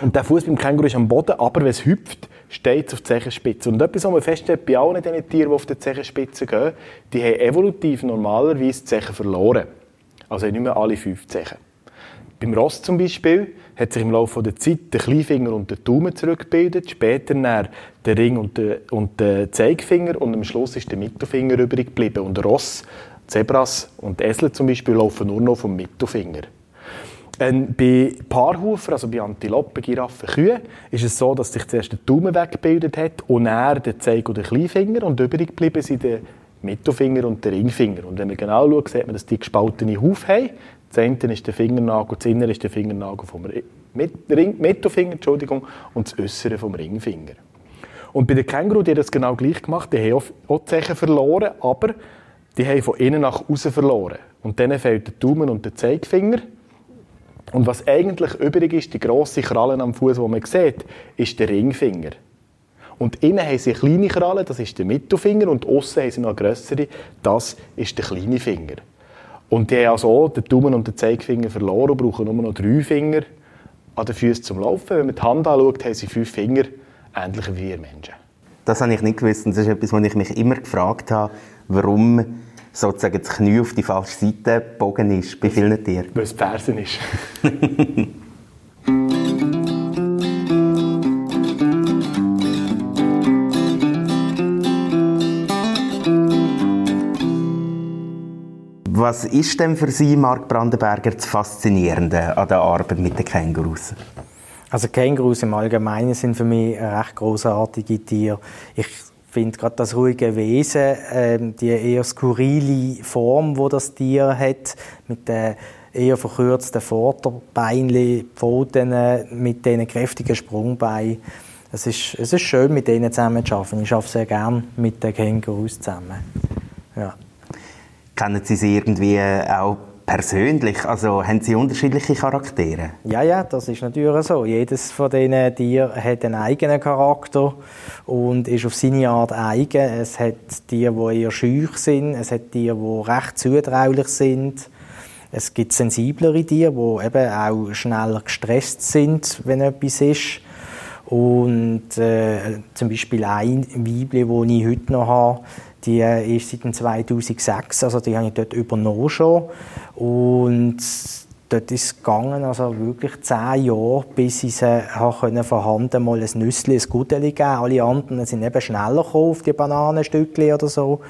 Und der Fuß beim Känguru ist am Boden, aber wenn es hüpft, steht es auf der Zehenspitze. Und etwas, was man feststellt bei allen diesen Tieren, die auf die Zehenspitze gehen, die haben evolutiv normalerweise die Zechen verloren. Also nicht mehr alle fünf Zechen. Beim Ross zum Beispiel hat sich im Laufe der Zeit der Kleinfinger und der Daumen zurückgebildet, später dann der Ring und der, und der Zeigefinger und am Schluss ist der Mittelfinger übrig geblieben. Und Ross Zebras und Esel zum Beispiel laufen nur noch vom Mittelfinger. Ähm, bei Paarhufer, also bei Antilopen, Giraffen, Kühen, ist es so, dass sich zuerst der Daumen weggebildet hat und er der Zeig- oder Kleinfinger und übrig geblieben sind der Mittelfinger und der Ringfinger. Und wenn man genau schaut, sieht man, dass die gespaltene Haufen haben. Das eine ist der Fingernagel, das innere ist der Fingernagel vom Ring, Mittelfinger Entschuldigung, und das äußere vom Ringfinger. Und bei den Känguru, die haben das genau gleich gemacht, die haben auch die Zechen verloren, aber die haben von innen nach außen verloren. Und dann fehlt der Daumen und der Zeigefinger. Und was eigentlich übrig ist, die grosse Krallen am Fuß, die man sieht, ist der Ringfinger. Und innen haben sie kleine Krallen, das ist der Mittelfinger, und außen haben sie noch eine grössere, das ist der kleine Finger. Und die haben also auch den Daumen und den Zeigefinger verloren und brauchen nur noch drei Finger an den Füßen zum Laufen. Wenn man die Hand anschaut, haben sie fünf Finger, ähnlich wie wir Menschen. Das habe ich nicht gewusst. Das ist etwas, was ich mich immer gefragt habe, warum sozusagen das Knie auf die falsche Seite gebogen ist bei vielen Tieren. Weil es Fersen ist. Was ist denn für Sie, Marc Brandenberger, das Faszinierende an der Arbeit mit den Kängurus? Also Kängurus im Allgemeinen sind für mich recht großartige Tiere. Ich finde gerade das ruhige Wesen, äh, die eher skurrile Form, wo das Tier hat, mit den eher verkürzten Vorderbeinchen, Pfoten, mit diesen kräftigen Sprungbeinen. Es ist, es ist schön, mit denen zusammen zu arbeiten. Ich arbeite sehr gerne mit den Kängurus zusammen. Ja. Kennen Sie sie irgendwie auch persönlich? Also haben Sie unterschiedliche Charaktere? Ja, ja, das ist natürlich so. Jedes von diesen Tieren hat einen eigenen Charakter und ist auf seine Art eigen. Es hat Tiere, die eher schüch sind, es hat Tiere, die recht zutraulich sind. Es gibt sensiblere Tiere, die eben auch schneller gestresst sind, wenn etwas ist. Und äh, zum Beispiel ein Weibli, das ich heute noch habe, die ist seit 2006, also die habe ich dort übernommen schon. Und dort ist es gegangen, also wirklich zehn Jahre, bis ich sie können vorhanden mal ein Nüssli, ein Gudeli geben. Alle anderen sind eben schneller gekommen auf die Bananenstückchen oder so.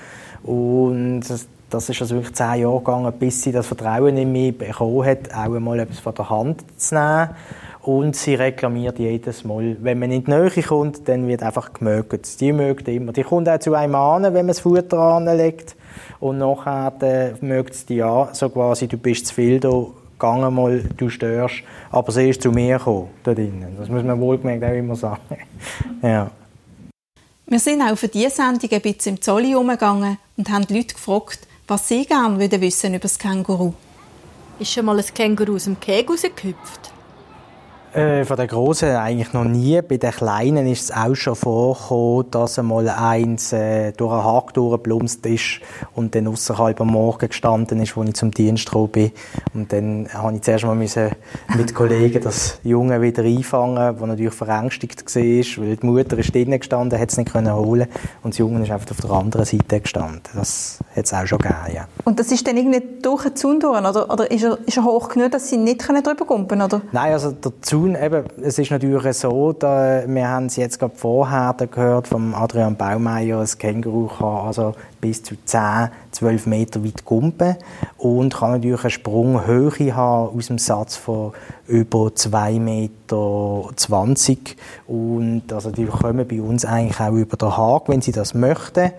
Und das ist also wirklich zehn Jahre gegangen, bis sie das Vertrauen in mich bekommen hat, auch einmal etwas von der Hand zu nehmen. Und sie reklamiert jedes Mal. Wenn man in die Nähe kommt, dann wird einfach gemögt. Die mögt immer. Die kommt auch zu einem an, wenn man das Futter anlegt. Und nachher äh, mögt sie die an, so quasi, du bist zu viel da, gang mal, du störst. Aber sie ist zu mir gekommen, da drinnen. Das muss man wohlgemerkt auch immer sagen. ja. Wir sind auch für diese Sendung ein bisschen im Zolli herumgegangen und haben die Leute gefragt, was sie gerne wissen über das Känguru. Ist schon mal ein Känguru aus dem Kegel rausgehüpft? Äh, von der Großen eigentlich noch nie. Bei den Kleinen ist es auch schon vorgekommen, dass einmal eins äh, durch einen Haken durchgeblumst ist und dann außerhalb am Morgen gestanden ist, als ich zum Dienst gekommen bin. Und dann habe ich zuerst mal müssen mit Kollegen das Junge wieder einfangen, das natürlich verängstigt war, weil die Mutter ist drinnen gestanden, hat es nicht können holen und das Junge ist einfach auf der anderen Seite gestanden. Das hat es auch schon gegeben, ja. Und das ist dann irgendwie durch den Zaun durch, oder, oder ist, er, ist er hoch genug, dass sie nicht drüber kumpen oder? Nein, also der Zaun tun. Eben, es ist natürlich so, da, wir haben es jetzt gerade vorher gehört vom Adrian Baumeier, ein Känguru kann also bis zu 10, 12 Meter weit kumpen und kann natürlich eine Sprunghöhe haben aus dem Satz von über 2,20 Meter. Und also die kommen bei uns eigentlich auch über den Haken, wenn sie das möchten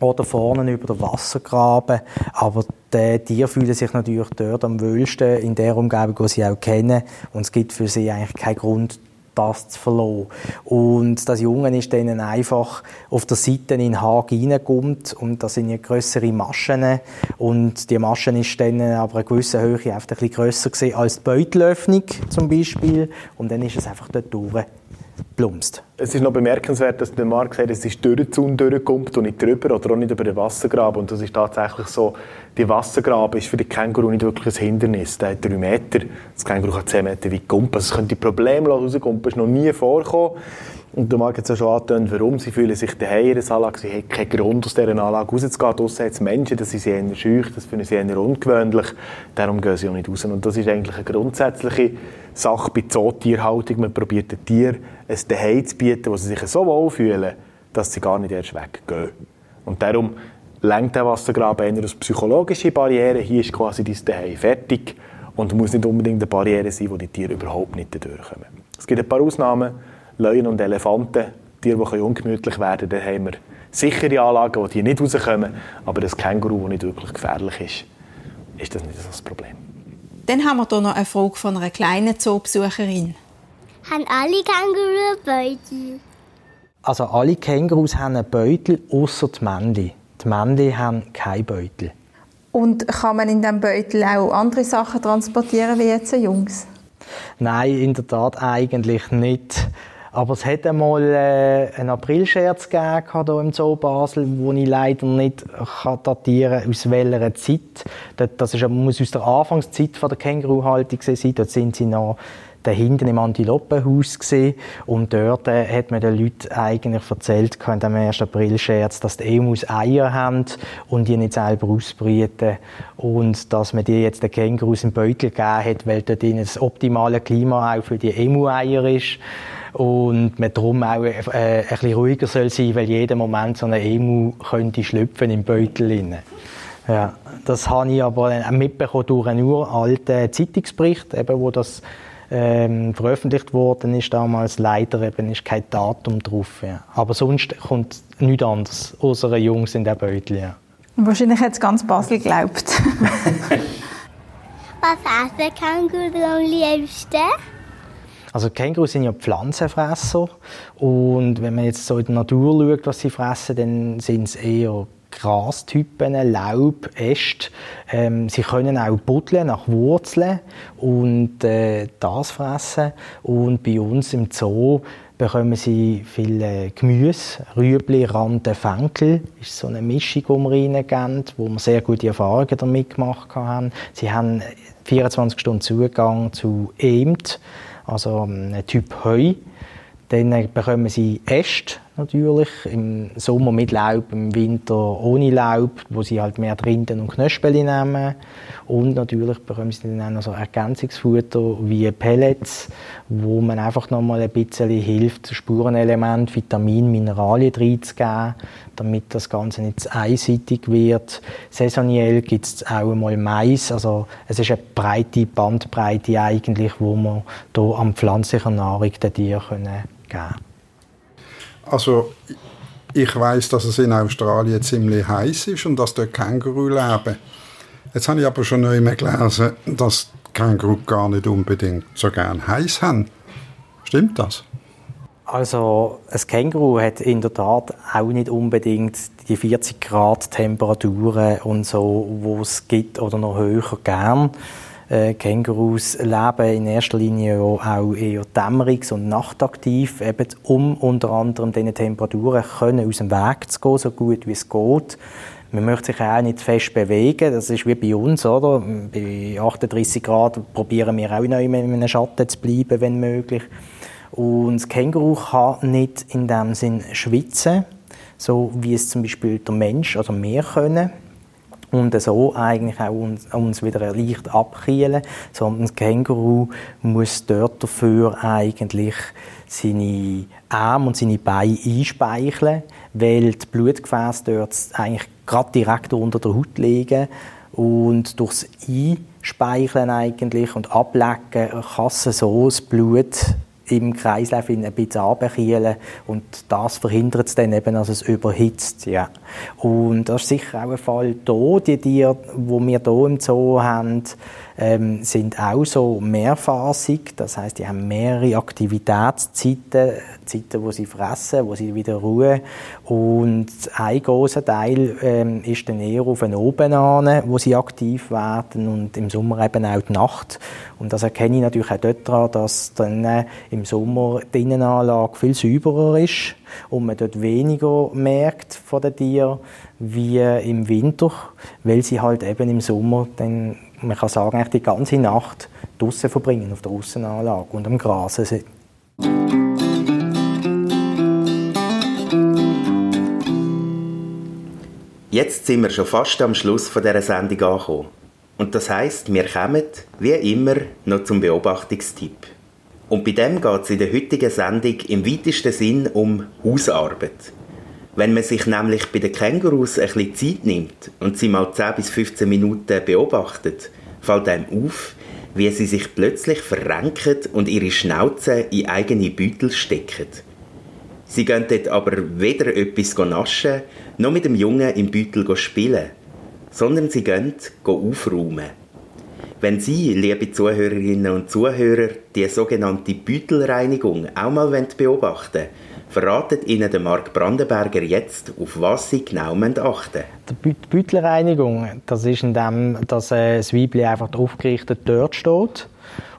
oder vorne über den Wassergraben. Aber die Tiere fühlen sich natürlich dort am wohlsten, in der Umgebung, die sie auch kennen. Und es gibt für sie eigentlich keinen Grund, das zu verlassen. Und das Junge ist dann einfach auf der Seite in den Haag reingekommen und da sind ja grössere Maschen und die Maschen ist dann aber eine gewisse Höhe einfach ein bisschen grösser gewesen als die Beutelöffnung zum Beispiel und dann ist es einfach dort durch plumpst. Es ist noch bemerkenswert, dass der Markt sagt, es ist durch den Zaun durchgekommen und nicht drüber oder auch nicht über den Wassergraben. Und das ist tatsächlich so, die Wassergraben ist für den Känguru nicht wirklich ein Hindernis. Der hat drei Meter, das Känguru kann zehn Meter weit kumpen. Also es könnte problemlos rauskumpen, das ist noch nie vorgekommen. Und der Markt hat ja schon angetönt, warum. Sie fühlen sich daheim in der Anlage. Sie haben keinen Grund, aus dieser Anlage rauszugehen. Draussen hat es Menschen, das sie eher schüch, das finden sie eher ungewöhnlich. Darum gehen sie auch nicht raus. Und das ist eigentlich eine grundsätzliche Sache bei Zootierhaltung. Man probiert den Tieren ein Zuhause zu bieten, wo sie sich so wohl fühlen, dass sie gar nicht erst weggehen. Und darum lenkt der Wassergraben eher aus psychologische Barrieren. Hier ist quasi dein Zuhause fertig und muss nicht unbedingt eine Barriere sein, wo die Tiere überhaupt nicht durchkommen. Es gibt ein paar Ausnahmen. Löwen und Elefanten, Tiere, die ungemütlich werden können, da haben wir sichere Anlagen, wo die nicht rauskommen. Aber das Känguru, das nicht wirklich gefährlich ist, ist das nicht so das Problem. Dann haben wir hier noch eine Frage von einer kleinen Zoobesucherin. Haben alle Kängurus Beutel? Also alle Kängurus haben einen Beutel, außer die Männchen. Die Männchen haben keinen Beutel. Und kann man in diesem Beutel auch andere Sachen transportieren wie jetzt Jungs? Nein, in der Tat eigentlich nicht. Aber es hat einmal äh, einen Aprilscherz gegeben hier im Zoo Basel, wo ich leider nicht kann datieren kann, aus welcher Zeit. Das ist, muss aus der Anfangszeit von der Känguruhaltung sein. Dort sind sie noch da hinten im Antilopenhaus gesehen und dort äh, hat man den Leuten eigentlich erzählt, in dem 1. April-Scherz, dass die Emus Eier haben und die nicht selber ausbrüten und dass man die jetzt den Kängurus im Beutel gegeben hat, weil dort das optimale Klima auch für die Emu-Eier ist und man darum auch äh, ein bisschen ruhiger soll sein, weil jeden Moment so eine Emu könnte schlüpfen im Beutel rein. Ja, das habe ich aber mitbekommen durch einen uralten Zeitungsbericht, eben, wo das ähm, veröffentlicht worden ist damals. Leider eben ist kein Datum drauf. Ja. Aber sonst kommt nichts anderes. Unsere Jungs in der Beutel. Ja. Wahrscheinlich hat es ganz Basel geglaubt. Was essen Känguru am liebsten? Also Kängurus sind ja Pflanzenfresser und wenn man jetzt so in der Natur schaut, was sie fressen, dann sind es eher Grastypen, Laub, Äste. Ähm, sie können auch buddeln nach Wurzeln und äh, das fressen. Und bei uns im Zoo bekommen sie viel Gemüse, Rüebli, Rande, Fenkel. Das ist so eine Mischung, die wir reingeben, wo wir sehr gute Erfahrungen damit gemacht haben. Sie haben 24 Stunden Zugang zu Emt also ähm, ein Typ Heu. Dann bekommen sie Äste natürlich, im Sommer mit Laub, im Winter ohne Laub, wo sie halt mehr Rinden und Knöspel nehmen. Und natürlich bekommen sie dann auch noch so Ergänzungsfutter wie Pellets, wo man einfach noch mal ein bisschen hilft, Spurenelement, Vitamin, Mineralien reinzugeben, damit das Ganze nicht einseitig wird. Saisoniell gibt es auch mal Mais, also es ist eine breite Bandbreite eigentlich, wo man hier an pflanzlicher Nahrung den Tieren geben können. Also ich weiß, dass es in Australien ziemlich heiß ist und dass dort Känguru leben. Jetzt habe ich aber schon neu gelesen, dass Känguru gar nicht unbedingt so gern heiß haben. Stimmt das? Also ein Känguru hat in der Tat auch nicht unbedingt die 40 Grad Temperaturen und so, wo es gibt oder noch höher gern. Äh, Kängurus leben in erster Linie auch eher dämmerungs- und nachtaktiv, eben um unter anderem diesen Temperaturen können aus dem Weg zu gehen, so gut wie es geht. Man möchte sich auch nicht fest bewegen. Das ist wie bei uns, oder? Bei 38 Grad probieren wir auch noch in einem Schatten zu bleiben, wenn möglich. Und das Känguru kann nicht in dem Sinn schwitzen, so wie es zum Beispiel der Mensch oder wir können und so eigentlich auch uns, uns wieder leicht abkühlen, sondern das Känguru muss dort dafür eigentlich seine Arme und seine Beine einspeicheln, weil die Blutgefäße dort eigentlich gerade direkt unter der Haut liegen. Und durchs Einspeicheln eigentlich und Ablecken kann so das Blut im Kreislauf ein bisschen runterkühlen und das verhindert es dann eben, dass es überhitzt. Ja. Und das ist sicher auch ein Fall hier. Die Tiere, die wir hier im Zoo haben, ähm, sind auch so mehrphasig. Das heißt, die haben mehrere Aktivitätszeiten, Zeiten, wo sie fressen, wo sie wieder ruhen. Und ein großer Teil ähm, ist dann eher auf den Oben an, wo sie aktiv werden und im Sommer eben auch die Nacht. Und das erkenne ich natürlich auch dort daran, dass dann äh, im Sommer die Innenanlage viel sauberer ist und man dort weniger merkt von den Tieren wie im Winter, weil sie halt eben im Sommer dann, man kann sagen, die ganze Nacht draußen verbringen auf der Außenanlage und am Grasen. Jetzt sind wir schon fast am Schluss dieser Sendung angekommen. Und das heißt, wir kommen, wie immer, noch zum Beobachtungstipp. Und bei dem geht es in der heutigen Sendung im weitesten Sinn um Hausarbeit. Wenn man sich nämlich bei den Kängurus ein bisschen Zeit nimmt und sie mal 10 bis 15 Minuten beobachtet, fällt einem auf, wie sie sich plötzlich verrenken und ihre Schnauze in eigene Beutel stecken. Sie gehen dort aber weder etwas naschen, noch mit dem Jungen im Beutel spielen, sondern sie gehen aufräumen. Wenn Sie, liebe Zuhörerinnen und Zuhörer, die sogenannte Beutelreinigung auch mal beobachten wollen, verratet Ihnen der Mark Brandenberger jetzt, auf was Sie genau achten Die Beutelreinigung, das ist in dem, dass äh, das Weibli einfach aufgerichtet dort steht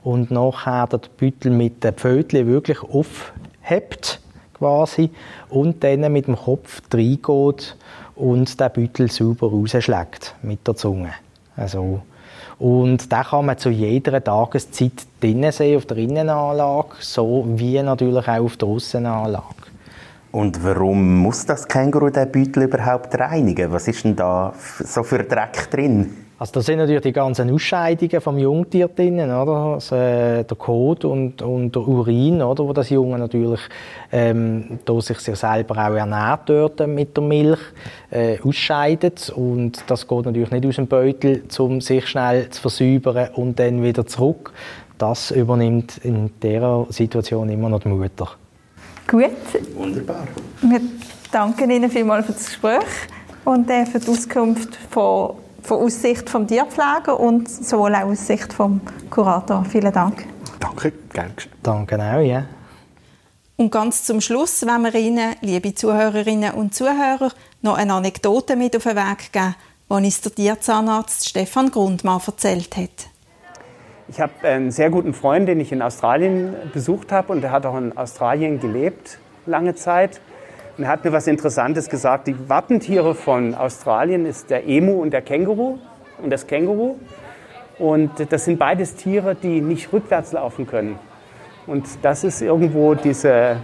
und nachher der Beutel mit den Pfötchen wirklich aufhebt quasi und dann mit dem Kopf reingeht und den Beutel sauber rausschlägt mit der Zunge. Also, und den kann man zu jeder Tageszeit drinnen sehen, auf der Innenanlage, so wie natürlich auch auf der Aussenanlage. Und warum muss das Känguru den Beutel überhaupt reinigen? Was ist denn da so für Dreck drin? Also da sind natürlich die ganzen Ausscheidungen vom Jungtier drin, oder? Also, äh, der Kot und, und der Urin, oder? Wo das Junge natürlich ähm, da sich sehr selber auch ernährt dort mit der Milch, äh, ausscheidet. Und das geht natürlich nicht aus dem Beutel, um sich schnell zu versäubern und dann wieder zurück. Das übernimmt in dieser Situation immer noch die Mutter. Gut. Wunderbar. Wir danken Ihnen vielmals für das Gespräch und äh, für die Auskunft von von Aussicht vom Tierpfleger und sowohl auch aus Sicht vom Kurator. Vielen Dank. Danke, gerne. Danke auch, ja. Und ganz zum Schluss wollen wir Ihnen, liebe Zuhörerinnen und Zuhörer, noch eine Anekdote mit auf den Weg geben, die uns der Tierzahnarzt Stefan Grundmann erzählt hat. Ich habe einen sehr guten Freund, den ich in Australien besucht habe und der hat auch in Australien gelebt lange Zeit. Und er hat mir was Interessantes gesagt. Die Wappentiere von Australien ist der Emu und der Känguru und das Känguru. Und das sind beides Tiere, die nicht rückwärts laufen können. Und das ist irgendwo diese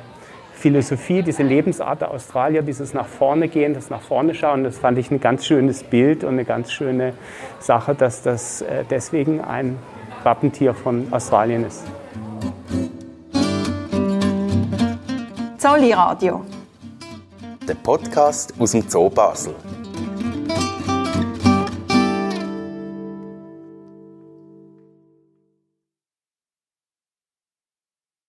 Philosophie, diese Lebensart der Australier, dieses nach vorne gehen, das nach vorne schauen. Das fand ich ein ganz schönes Bild und eine ganz schöne Sache, dass das äh, deswegen ein Wappentier von Australien ist. Zolli Radio der Podcast aus dem Zoo Basel.